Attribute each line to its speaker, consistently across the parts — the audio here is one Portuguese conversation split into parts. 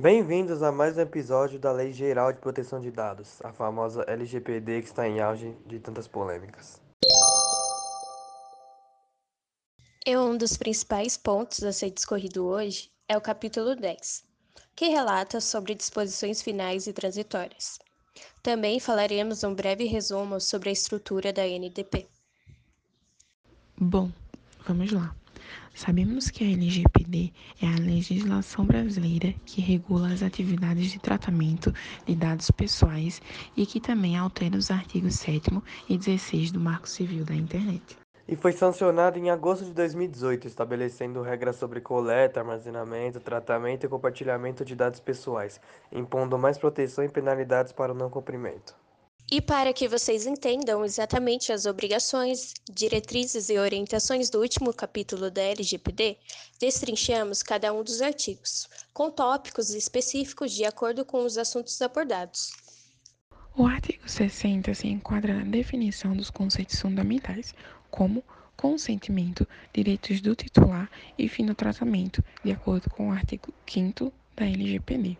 Speaker 1: Bem-vindos a mais um episódio da Lei Geral de Proteção de Dados, a famosa LGPD que está em auge de tantas polêmicas.
Speaker 2: E um dos principais pontos a ser discorrido hoje é o capítulo 10, que relata sobre disposições finais e transitórias. Também falaremos um breve resumo sobre a estrutura da NDP.
Speaker 3: Bom, vamos lá. Sabemos que a LGPD é a legislação brasileira que regula as atividades de tratamento de dados pessoais e que também altera os artigos 7 e 16 do Marco Civil da Internet.
Speaker 1: E foi sancionada em agosto de 2018, estabelecendo regras sobre coleta, armazenamento, tratamento e compartilhamento de dados pessoais, impondo mais proteção e penalidades para o não cumprimento.
Speaker 2: E para que vocês entendam exatamente as obrigações, diretrizes e orientações do último capítulo da LGPD, destrinchamos cada um dos artigos, com tópicos específicos de acordo com os assuntos abordados.
Speaker 3: O artigo 60 se enquadra na definição dos conceitos fundamentais, como consentimento, direitos do titular e fim do tratamento, de acordo com o artigo 5 da LGPD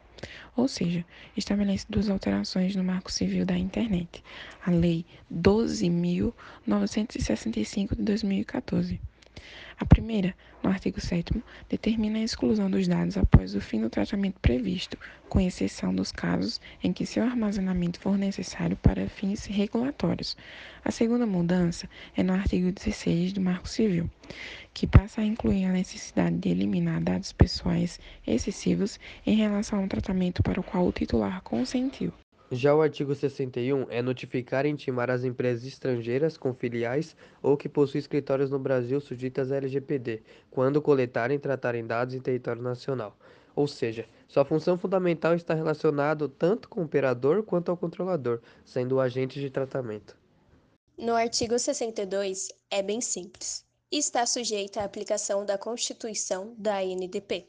Speaker 3: ou seja, estabelece duas alterações no Marco Civil da Internet, a Lei 12.965 de 2014. A primeira, no artigo 7, determina a exclusão dos dados após o fim do tratamento previsto, com exceção dos casos em que seu armazenamento for necessário para fins regulatórios. A segunda mudança é no artigo 16 do Marco Civil, que passa a incluir a necessidade de eliminar dados pessoais excessivos em relação ao tratamento para o qual o titular consentiu.
Speaker 1: Já o artigo 61 é notificar e intimar as empresas estrangeiras com filiais ou que possuem escritórios no Brasil sujeitas à LGPD, quando coletarem e tratarem dados em território nacional. Ou seja, sua função fundamental está relacionada tanto com o operador quanto ao controlador, sendo o agente de tratamento.
Speaker 2: No artigo 62, é bem simples está sujeita à aplicação da Constituição da ANDP.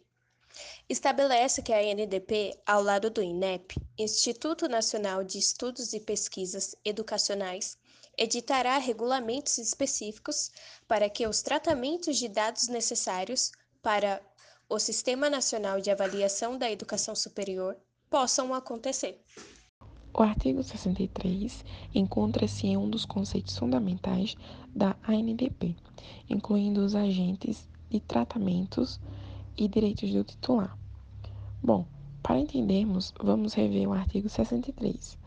Speaker 2: Estabelece que a ANDP, ao lado do INEP, Instituto Nacional de Estudos e Pesquisas Educacionais, editará regulamentos específicos para que os tratamentos de dados necessários para o Sistema Nacional de Avaliação da Educação Superior possam acontecer.
Speaker 3: O artigo 63 encontra-se em um dos conceitos fundamentais da ANDP, incluindo os agentes de tratamentos e direitos do titular. Bom, para entendermos, vamos rever o artigo 63.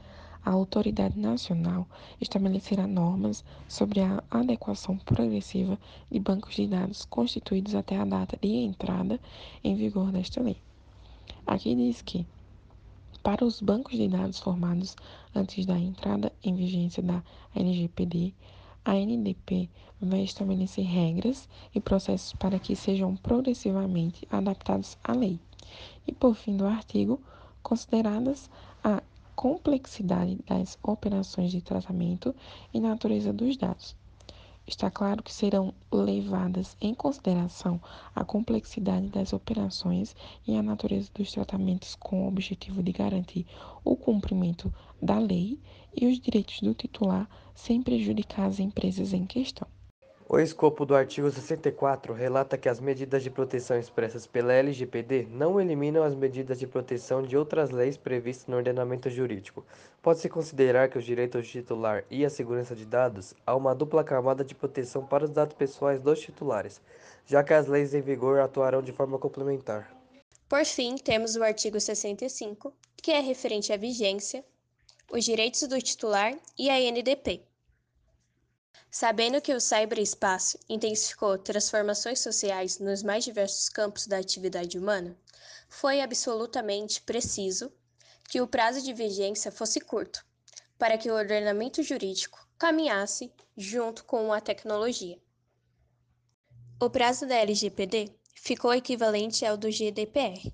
Speaker 3: A autoridade nacional estabelecerá normas sobre a adequação progressiva de bancos de dados constituídos até a data de entrada em vigor desta lei. Aqui diz que, para os bancos de dados formados antes da entrada em vigência da LGPD, a NDP vai estabelecer regras e processos para que sejam progressivamente adaptados à lei. E, por fim do artigo, consideradas a complexidade das operações de tratamento e natureza dos dados. Está claro que serão levadas em consideração a complexidade das operações e a natureza dos tratamentos com o objetivo de garantir o cumprimento da lei e os direitos do titular sem prejudicar as empresas em questão.
Speaker 1: O escopo do artigo 64 relata que as medidas de proteção expressas pela LGPD não eliminam as medidas de proteção de outras leis previstas no ordenamento jurídico. Pode-se considerar que os direitos do titular e a segurança de dados há uma dupla camada de proteção para os dados pessoais dos titulares, já que as leis em vigor atuarão de forma complementar.
Speaker 2: Por fim, temos o artigo 65, que é referente à vigência, os direitos do titular e a NDP. Sabendo que o cyberespaço intensificou transformações sociais nos mais diversos campos da atividade humana, foi absolutamente preciso que o prazo de vigência fosse curto, para que o ordenamento jurídico caminhasse junto com a tecnologia. O prazo da LGPD ficou equivalente ao do GDPR,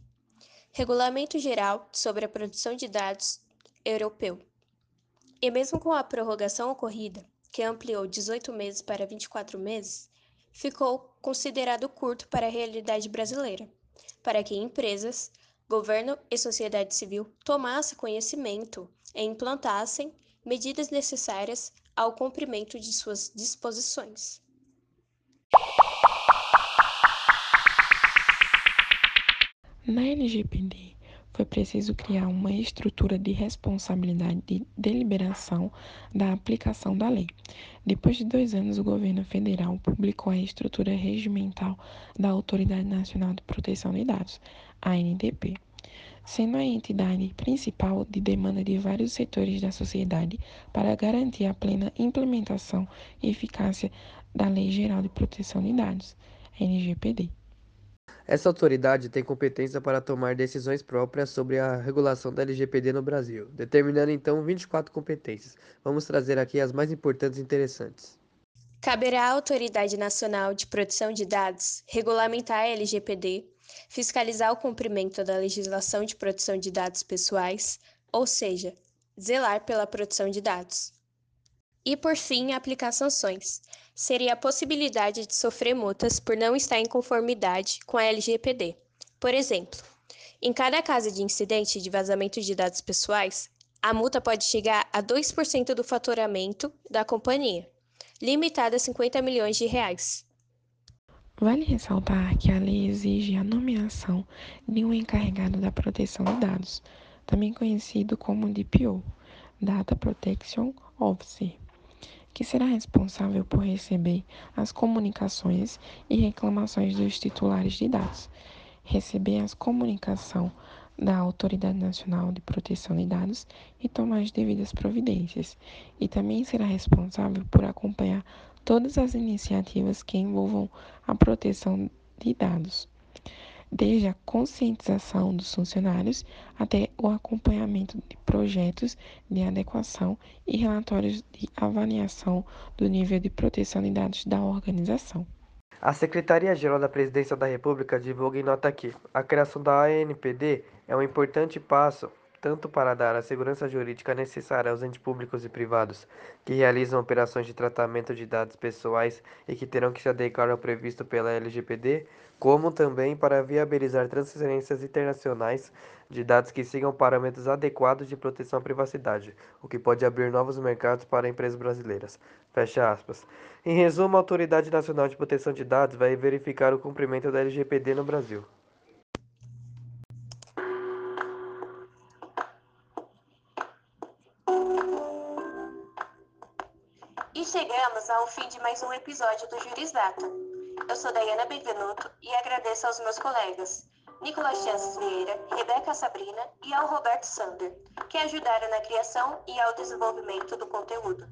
Speaker 2: Regulamento Geral sobre a Produção de Dados Europeu. E mesmo com a prorrogação ocorrida, que ampliou 18 meses para 24 meses, ficou considerado curto para a realidade brasileira, para que empresas, governo e sociedade civil tomassem conhecimento e implantassem medidas necessárias ao cumprimento de suas disposições.
Speaker 3: Na LGPD, foi preciso criar uma estrutura de responsabilidade de deliberação da aplicação da lei. Depois de dois anos, o governo federal publicou a estrutura regimental da Autoridade Nacional de Proteção de Dados, ANDP sendo a entidade principal de demanda de vários setores da sociedade para garantir a plena implementação e eficácia da Lei Geral de Proteção de Dados, LGPD.
Speaker 1: Essa autoridade tem competência para tomar decisões próprias sobre a regulação da LGPD no Brasil, determinando então 24 competências. Vamos trazer aqui as mais importantes e interessantes.
Speaker 2: Caberá à Autoridade Nacional de Proteção de Dados regulamentar a LGPD, fiscalizar o cumprimento da legislação de proteção de dados pessoais, ou seja, zelar pela proteção de dados. E, por fim, aplicar sanções. Seria a possibilidade de sofrer multas por não estar em conformidade com a LGPD. Por exemplo, em cada caso de incidente de vazamento de dados pessoais, a multa pode chegar a 2% do faturamento da companhia, limitada a 50 milhões de reais.
Speaker 3: Vale ressaltar que a lei exige a nomeação de um encarregado da proteção de dados, também conhecido como DPO, Data Protection Officer, que será responsável por receber as comunicações e reclamações dos titulares de dados, receber as comunicações da Autoridade Nacional de Proteção de Dados e tomar as devidas providências, e também será responsável por acompanhar todas as iniciativas que envolvam a proteção de dados, desde a conscientização dos funcionários até o acompanhamento de projetos de adequação e relatórios de avaliação do nível de proteção de dados da organização.
Speaker 1: A Secretaria-Geral da Presidência da República divulga em nota que a criação da ANPD é um importante passo tanto para dar a segurança jurídica necessária aos entes públicos e privados que realizam operações de tratamento de dados pessoais e que terão que se adequar ao previsto pela LGPD, como também para viabilizar transferências internacionais de dados que sigam parâmetros adequados de proteção à privacidade, o que pode abrir novos mercados para empresas brasileiras. Fecha aspas. Em resumo, a Autoridade Nacional de Proteção de Dados vai verificar o cumprimento da LGPD no Brasil.
Speaker 2: Fim de mais um episódio do Jurisdata. Eu sou Dayana Benvenuto e agradeço aos meus colegas Nicolas Chances Vieira, Rebeca Sabrina e ao Roberto Sander, que ajudaram na criação e ao desenvolvimento do conteúdo.